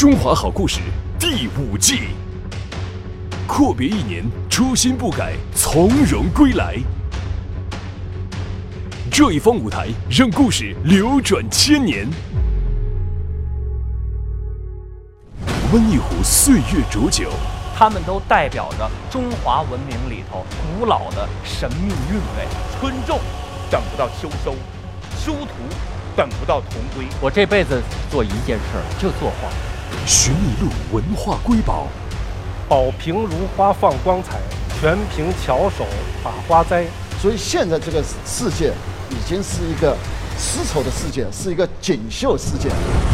中华好故事第五季，阔别一年，初心不改，从容归来。这一方舞台，让故事流转千年。温一壶岁月浊酒，他们都代表着中华文明里头古老的神秘韵味。春种等不到秋收，殊途等不到同归。我这辈子做一件事儿，就做画。寻一路文化瑰宝，宝瓶如花放光彩，全凭巧手把花栽。所以现在这个世界已经是一个丝绸的世界，是一个锦绣世界。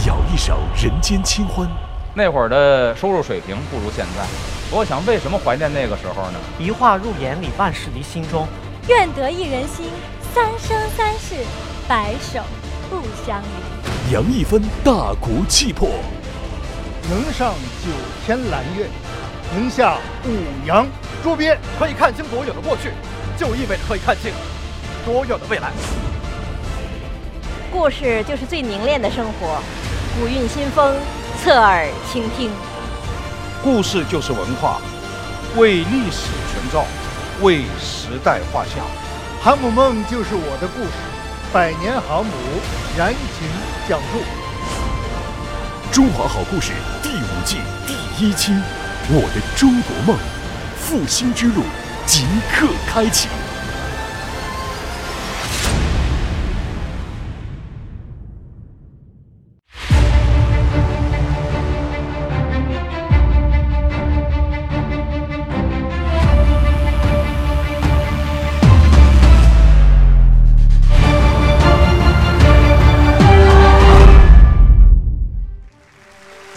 摇一首人间清欢。那会儿的收入水平不如现在，我想为什么怀念那个时候呢？一画入眼里，万事离心中。愿得一人心，三生三世，白首不相离。扬一分大国气魄。能上九天揽月，能下五洋捉鳖。可以看清多远的过去，就意味着可以看清多远的未来。故事就是最凝练的生活，古韵新风，侧耳倾听。故事就是文化，为历史存照，为时代画像。航母梦就是我的故事，百年航母燃情讲述。中华好故事第五季第一期，我的中国梦，复兴之路即刻开启。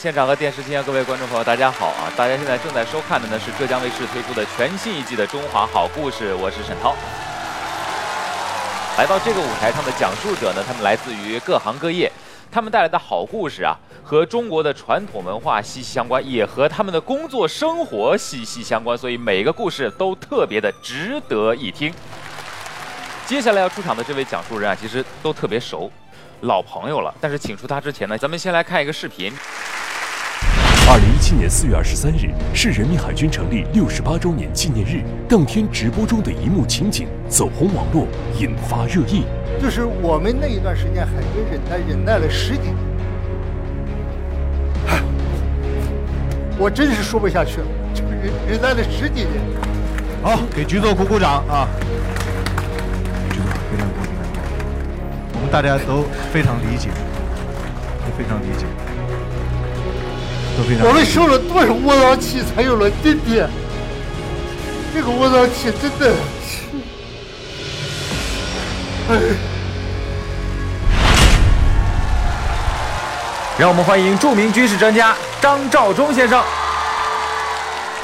现场和电视机前各位观众朋友，大家好啊！大家现在正在收看的呢是浙江卫视推出的全新一季的《中华好故事》，我是沈涛。来到这个舞台上的讲述者呢，他们来自于各行各业，他们带来的好故事啊，和中国的传统文化息息相关，也和他们的工作生活息息相关，所以每一个故事都特别的值得一听。接下来要出场的这位讲述人啊，其实都特别熟，老朋友了。但是请出他之前呢，咱们先来看一个视频。二零一七年四月二十三日是人民海军成立六十八周年纪念日。当天直播中的一幕情景走红网络，引发热议。就是我们那一段时间，海军忍耐忍耐了十几年，我真是说不下去了，就是忍忍耐了十几年。好，给局座鼓鼓掌啊！局座非常鼓，非常鼓。我们大家都非常理解，都非常理解。我们受了多少窝囊气，才有了今天？这个窝囊气真的是……哎！让我们欢迎著名军事专家张召忠先生。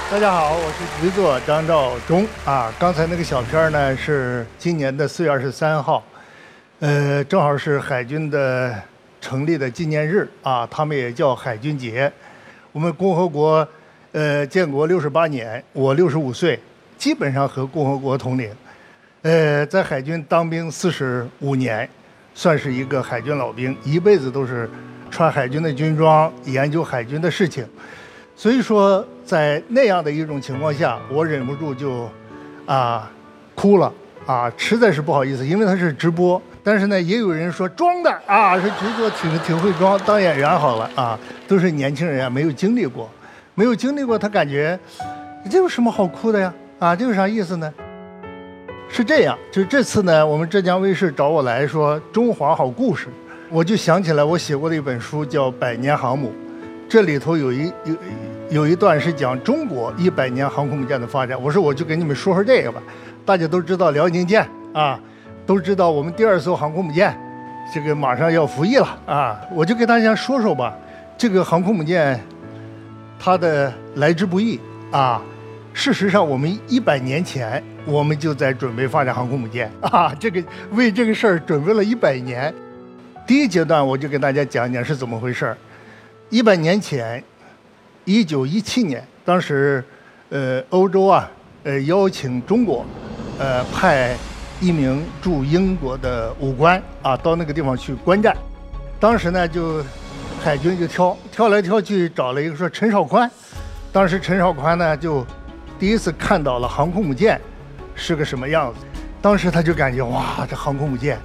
大家好，我是局座张召忠啊。刚才那个小片呢，是今年的四月二十三号，呃，正好是海军的成立的纪念日啊，他们也叫海军节。我们共和国，呃，建国六十八年，我六十五岁，基本上和共和国同龄。呃，在海军当兵四十五年，算是一个海军老兵，一辈子都是穿海军的军装，研究海军的事情。所以说，在那样的一种情况下，我忍不住就啊哭了啊，实在是不好意思，因为他是直播。但是呢，也有人说装的啊，是局座挺挺会装，当演员好了啊，都是年轻人啊，没有经历过，没有经历过，他感觉这有什么好哭的呀？啊，这有啥意思呢？是这样，就这次呢，我们浙江卫视找我来说中华好故事，我就想起来我写过的一本书叫《百年航母》，这里头有一有有一段是讲中国一百年航空母舰的发展，我说我就给你们说说这个吧，大家都知道辽宁舰啊。都知道我们第二艘航空母舰，这个马上要服役了啊！我就给大家说说吧，这个航空母舰，它的来之不易啊。事实上，我们一百年前我们就在准备发展航空母舰啊，这个为这个事儿准备了一百年。第一阶段，我就给大家讲讲是怎么回事儿。一百年前，一九一七年，当时，呃，欧洲啊，呃，邀请中国，呃，派。一名驻英国的武官啊，到那个地方去观战。当时呢，就海军就挑挑来挑去，找了一个说陈绍宽。当时陈绍宽呢就第一次看到了航空母舰是个什么样子，当时他就感觉哇，这航空母舰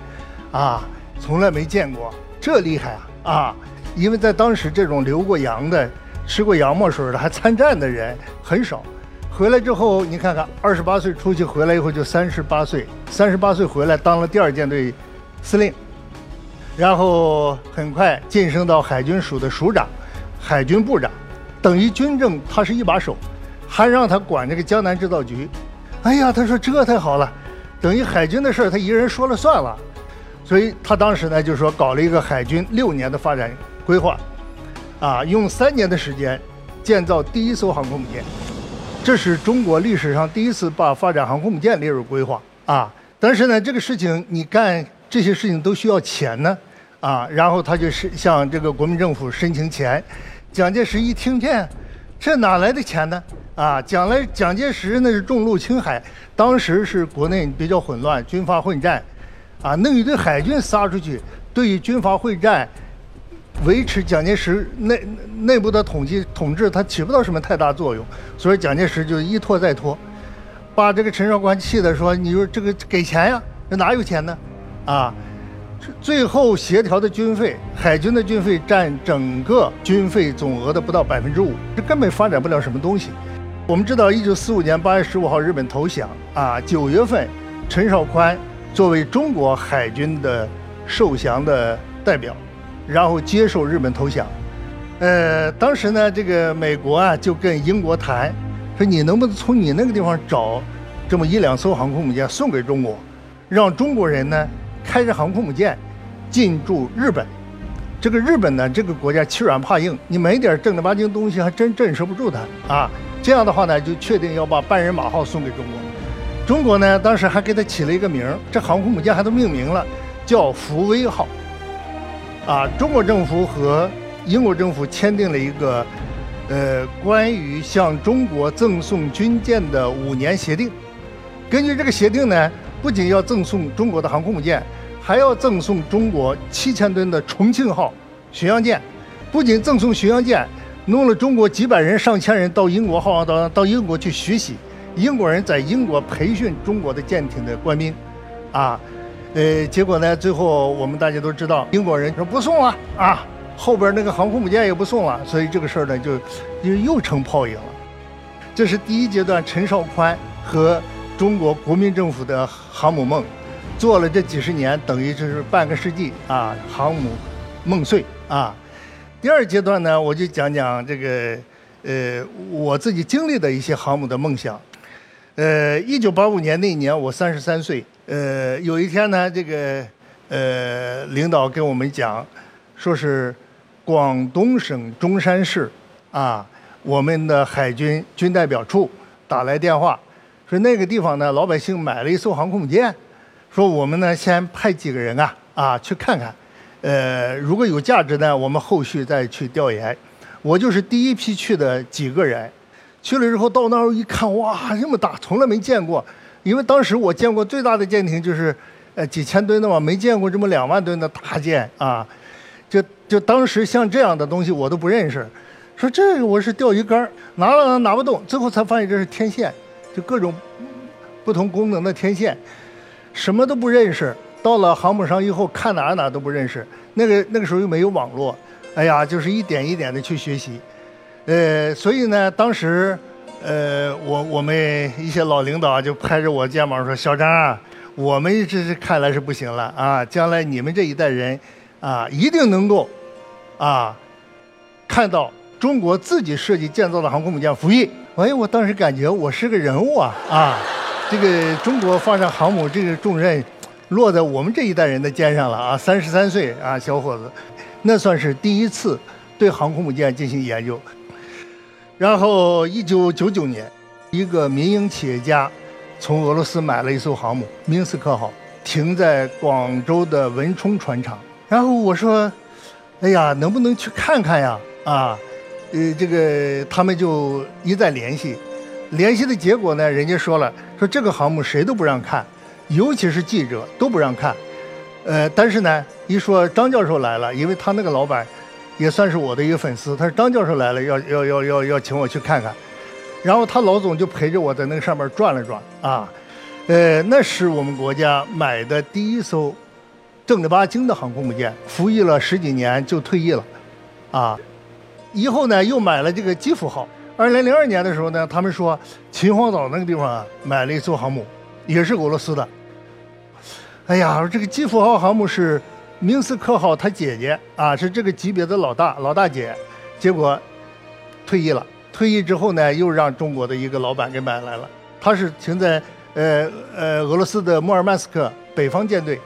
啊，从来没见过，这厉害啊啊！因为在当时这种留过洋的、吃过洋墨水的还参战的人很少。回来之后，你看看，二十八岁出去回来以后就三十八岁，三十八岁回来当了第二舰队司令，然后很快晋升到海军署的署长、海军部长，等于军政他是一把手，还让他管这个江南制造局。哎呀，他说这太好了，等于海军的事儿他一个人说了算了，所以他当时呢就说搞了一个海军六年的发展规划，啊，用三年的时间建造第一艘航空母舰。这是中国历史上第一次把发展航空母舰列入规划啊！但是呢，这个事情你干这些事情都需要钱呢啊！然后他就是向这个国民政府申请钱。蒋介石一听见，这哪来的钱呢？啊，将来蒋介石那是重入青海，当时是国内比较混乱，军阀混战，啊，弄一堆海军撒出去，对于军阀混战。维持蒋介石内内部的统计统治，它起不到什么太大作用，所以蒋介石就一拖再拖，把这个陈绍宽气的说：“你说这个给钱呀？这哪有钱呢？啊！最后协调的军费，海军的军费占整个军费总额的不到百分之五，这根本发展不了什么东西。我们知道，一九四五年八月十五号日本投降啊，九月份，陈绍宽作为中国海军的受降的代表。”然后接受日本投降，呃，当时呢，这个美国啊就跟英国谈，说你能不能从你那个地方找这么一两艘航空母舰送给中国，让中国人呢开着航空母舰进驻日本。这个日本呢，这个国家欺软怕硬，你没点正儿八经东西，还真震慑不住他啊。这样的话呢，就确定要把半人马号送给中国。中国呢，当时还给他起了一个名儿，这航空母舰还都命名了，叫福威号。啊，中国政府和英国政府签订了一个，呃，关于向中国赠送军舰的五年协定。根据这个协定呢，不仅要赠送中国的航空母舰，还要赠送中国七千吨的重庆号巡洋舰。不仅赠送巡洋舰，弄了中国几百人、上千人到英国号到到英国去学习，英国人在英国培训中国的舰艇的官兵，啊。呃，结果呢？最后我们大家都知道，英国人说不送了啊，后边那个航空母舰也不送了，所以这个事儿呢就就又成泡影了。这是第一阶段，陈绍宽和中国国民政府的航母梦，做了这几十年，等于就是半个世纪啊，航母梦碎啊。第二阶段呢，我就讲讲这个呃我自己经历的一些航母的梦想。呃，一九八五年那一年，我三十三岁。呃，有一天呢，这个呃领导跟我们讲，说是广东省中山市啊，我们的海军军代表处打来电话，说那个地方呢，老百姓买了一艘航空母舰，说我们呢先派几个人啊啊去看看，呃，如果有价值呢，我们后续再去调研。我就是第一批去的几个人，去了之后到那儿一看，哇，这么大，从来没见过。因为当时我见过最大的舰艇就是，呃几千吨的嘛，没见过这么两万吨的大舰啊，就就当时像这样的东西我都不认识，说这个我是钓鱼竿，拿了拿不动，最后才发现这是天线，就各种不同功能的天线，什么都不认识。到了航母上以后，看哪哪都不认识。那个那个时候又没有网络，哎呀，就是一点一点的去学习，呃，所以呢，当时。呃，我我们一些老领导就拍着我肩膀说：“小张啊，我们这是看来是不行了啊，将来你们这一代人啊，一定能够啊看到中国自己设计建造的航空母舰服役。”哎，我当时感觉我是个人物啊啊！这个中国发展航母这个重任落在我们这一代人的肩上了啊！三十三岁啊，小伙子，那算是第一次对航空母舰进行研究。然后，一九九九年，一个民营企业家从俄罗斯买了一艘航母“明斯克号”，停在广州的文冲船厂。然后我说：“哎呀，能不能去看看呀？”啊，呃，这个他们就一再联系，联系的结果呢，人家说了，说这个航母谁都不让看，尤其是记者都不让看。呃，但是呢，一说张教授来了，因为他那个老板。也算是我的一个粉丝。他说张教授来了，要要要要要请我去看看。然后他老总就陪着我在那个上面转了转啊，呃，那是我们国家买的第一艘正儿八经的航空母舰，服役了十几年就退役了，啊，以后呢又买了这个基辅号。二零零二年的时候呢，他们说秦皇岛那个地方啊买了一艘航母，也是俄罗斯的。哎呀，这个基辅号航母是明斯克号他姐姐啊，是这个级别的老大老大姐，结果退役了。退役之后呢，又让中国的一个老板给买来了。他是停在呃呃俄罗斯的莫尔曼斯克北方舰队，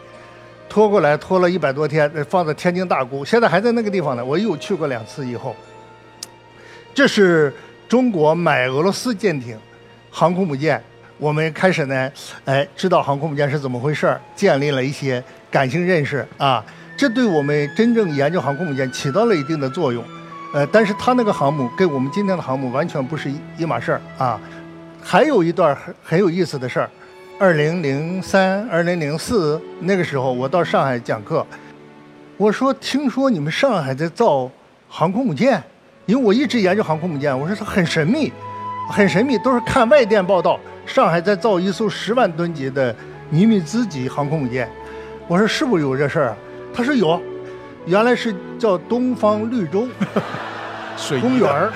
拖过来拖了一百多天，放在天津大沽，现在还在那个地方呢。我又去过两次以后，这是中国买俄罗斯舰艇、航空母舰。我们开始呢，哎，知道航空母舰是怎么回事儿，建立了一些感性认识啊。这对我们真正研究航空母舰起到了一定的作用。呃，但是他那个航母跟我们今天的航母完全不是一一码事儿啊。还有一段很很有意思的事儿，二零零三、二零零四那个时候，我到上海讲课，我说听说你们上海在造航空母舰，因为我一直研究航空母舰，我说它很神秘，很神秘，都是看外电报道，上海在造一艘十万吨级的尼米兹级航空母舰，我说是不是有这事儿啊？他说有。原来是叫东方绿洲 公园儿，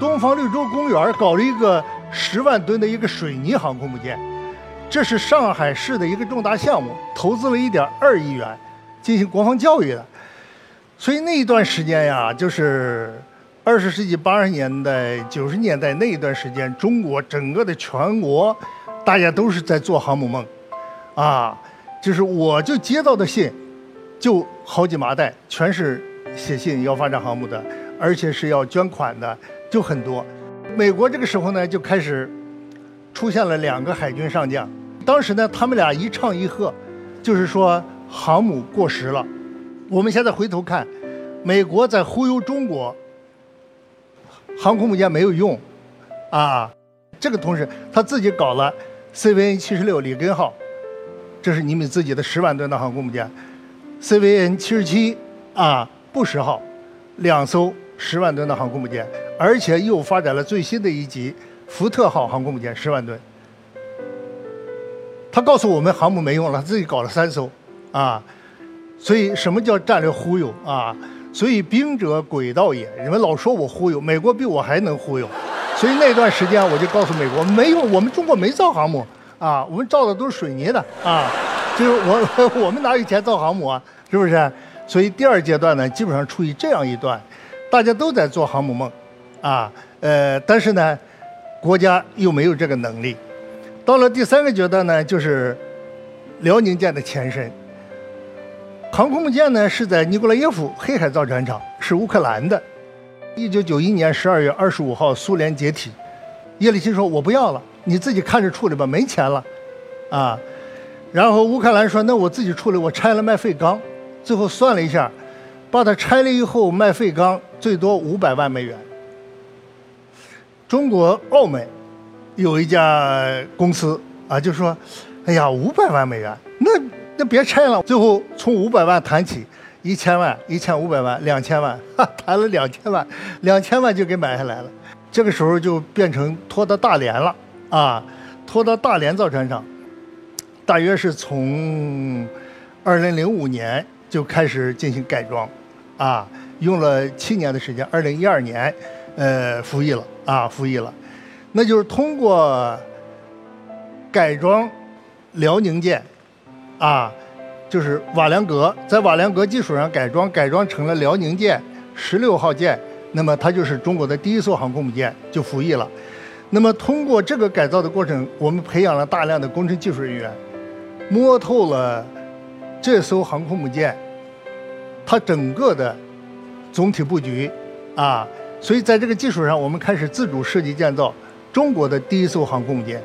东方绿洲公园儿搞了一个十万吨的一个水泥航空母舰，这是上海市的一个重大项目，投资了一点二亿元进行国防教育的。所以那一段时间呀，就是二十世纪八十年代、九十年代那一段时间，中国整个的全国，大家都是在做航母梦，啊，就是我就接到的信。就好几麻袋，全是写信要发展航母的，而且是要捐款的，就很多。美国这个时候呢，就开始出现了两个海军上将，当时呢，他们俩一唱一和，就是说航母过时了。我们现在回头看，美国在忽悠中国，航空母舰没有用，啊，这个同时他自己搞了 CVN 七十六里根号，这是你们自己的十万吨的航空母舰。CVN 七十七啊，布什号，两艘十万吨的航空母舰，而且又发展了最新的一级福特号航空母舰，十万吨。他告诉我们航母没用了，他自己搞了三艘，啊，所以什么叫战略忽悠啊？所以兵者诡道也，你们老说我忽悠，美国比我还能忽悠，所以那段时间我就告诉美国，没有，我们中国没造航母啊，我们造的都是水泥的啊。就是我 我们哪有钱造航母啊？是不是？所以第二阶段呢，基本上处于这样一段，大家都在做航母梦，啊，呃，但是呢，国家又没有这个能力。到了第三个阶段呢，就是辽宁舰的前身。航空母舰呢是在尼古拉耶夫黑海造船厂，是乌克兰的。一九九一年十二月二十五号，苏联解体，叶利钦说：“我不要了，你自己看着处理吧，没钱了。”啊。然后乌克兰说：“那我自己处理，我拆了卖废钢。”最后算了一下，把它拆了以后卖废钢最多五百万美元。中国澳门有一家公司啊，就说：“哎呀，五百万美元，那那别拆了。”最后从五百万谈起，一千万、一千五百万、两千万，谈了两千万，两千万就给买下来了。这个时候就变成拖到大连了啊，拖到大连造船厂。大约是从二零零五年就开始进行改装，啊，用了七年的时间，二零一二年，呃，服役了，啊，服役了，那就是通过改装辽宁舰，啊，就是瓦良格，在瓦良格基础上改装，改装成了辽宁舰十六号舰，那么它就是中国的第一艘航空母舰，就服役了。那么通过这个改造的过程，我们培养了大量的工程技术人员。摸透了这艘航空母舰，它整个的总体布局啊，所以在这个基础上，我们开始自主设计建造中国的第一艘航空母舰，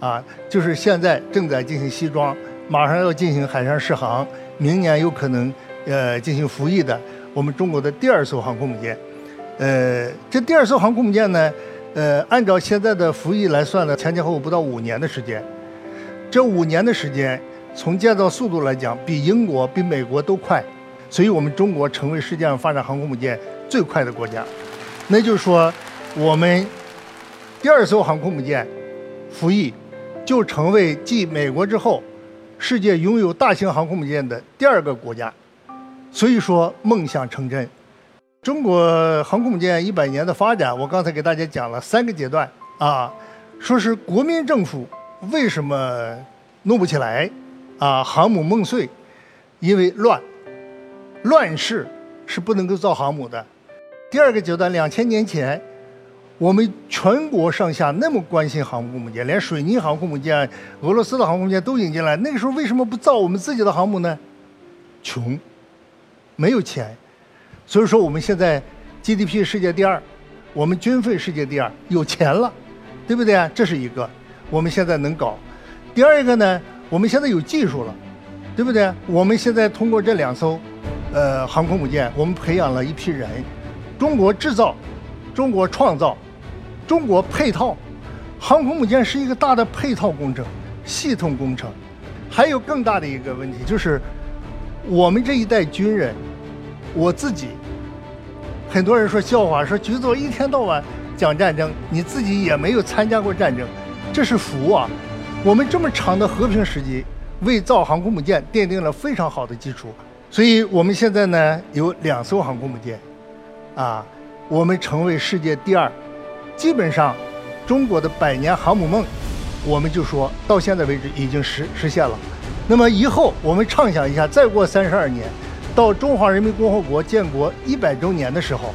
啊，就是现在正在进行西装，马上要进行海上试航，明年有可能呃进行服役的我们中国的第二艘航空母舰。呃，这第二艘航空母舰呢，呃，按照现在的服役来算呢，前前后后不到五年的时间。这五年的时间，从建造速度来讲，比英国、比美国都快。所以我们中国成为世界上发展航空母舰最快的国家。那就是说，我们第二艘航空母舰服役，就成为继美国之后，世界拥有大型航空母舰的第二个国家。所以说，梦想成真。中国航空母舰一百年的发展，我刚才给大家讲了三个阶段啊，说是国民政府为什么弄不起来啊，航母梦碎，因为乱，乱世是不能够造航母的。第二个阶段，两千年前，我们全国上下那么关心航空母舰，连水泥航空母舰、俄罗斯的航空母舰都引进来，那个时候为什么不造我们自己的航母呢？穷，没有钱。所以说我们现在 GDP 世界第二，我们军费世界第二，有钱了，对不对啊？这是一个，我们现在能搞。第二个呢，我们现在有技术了，对不对？我们现在通过这两艘，呃，航空母舰，我们培养了一批人。中国制造，中国创造，中国配套，航空母舰是一个大的配套工程、系统工程。还有更大的一个问题就是，我们这一代军人，我自己。很多人说笑话，说局座一天到晚讲战争，你自己也没有参加过战争，这是福啊！我们这么长的和平时期，为造航空母舰奠定了非常好的基础。所以我们现在呢有两艘航空母舰，啊，我们成为世界第二，基本上中国的百年航母梦，我们就说到现在为止已经实实现了。那么以后我们畅想一下，再过三十二年。到中华人民共和国建国一百周年的时候，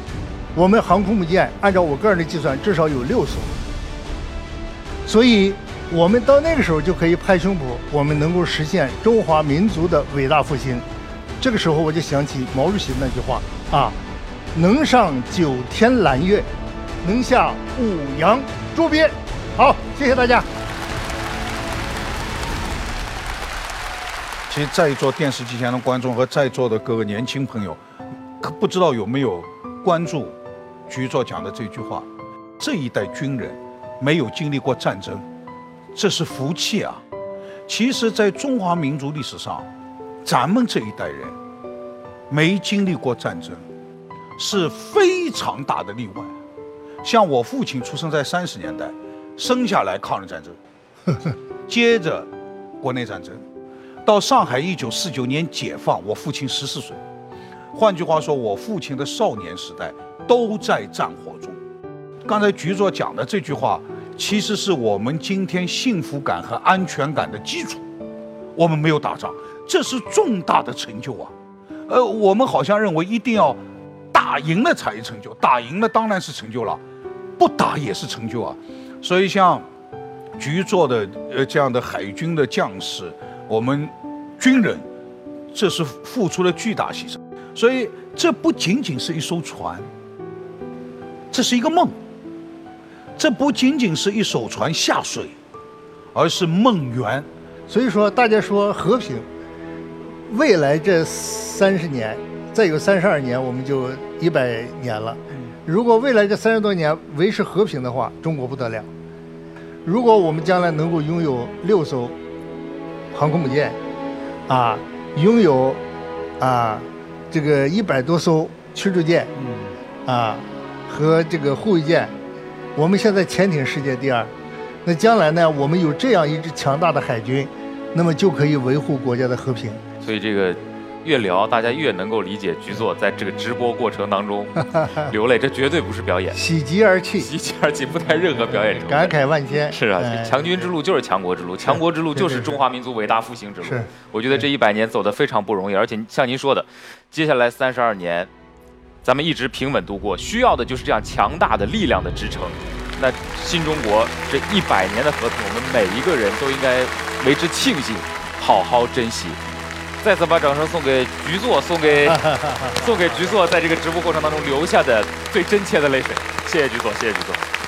我们航空母舰按照我个人的计算，至少有六艘。所以，我们到那个时候就可以拍胸脯，我们能够实现中华民族的伟大复兴。这个时候，我就想起毛主席那句话啊：“能上九天揽月，能下五洋捉鳖。”好，谢谢大家。其实，在座电视机前的观众和在座的各个年轻朋友，可不知道有没有关注局座讲的这句话：这一代军人没有经历过战争，这是福气啊！其实，在中华民族历史上，咱们这一代人没经历过战争，是非常大的例外。像我父亲出生在三十年代，生下来抗日战争，接着国内战争。到上海，一九四九年解放，我父亲十四岁。换句话说，我父亲的少年时代都在战火中。刚才局座讲的这句话，其实是我们今天幸福感和安全感的基础。我们没有打仗，这是重大的成就啊！呃，我们好像认为一定要打赢了才成就，打赢了当然是成就了，不打也是成就啊。所以像局座的呃这样的海军的将士。我们军人，这是付出了巨大牺牲，所以这不仅仅是一艘船，这是一个梦。这不仅仅是一艘船下水，而是梦圆。所以说，大家说和平，未来这三十年，再有三十二年，我们就一百年了。如果未来这三十多年维持和平的话，中国不得了。如果我们将来能够拥有六艘。航空母舰，啊，拥有啊这个一百多艘驱逐舰，啊和这个护卫舰，我们现在潜艇世界第二，那将来呢，我们有这样一支强大的海军，那么就可以维护国家的和平。所以这个。越聊，大家越能够理解局座在这个直播过程当中 流泪，这绝对不是表演，喜极而泣，喜极而泣，不带任何表演成分，感慨万千。是啊，强军之路就是强国之路，强国之路就是中华民族伟大复兴之路。是，我觉得这一百年走得非常不容易，而且像您说的，接下来三十二年，咱们一直平稳度过，需要的就是这样强大的力量的支撑。那新中国这一百年的和平，我们每一个人都应该为之庆幸，好好珍惜。再次把掌声送给局座，送给 送给局座，在这个直播过程当中留下的最真切的泪水。谢谢局座，谢谢局座。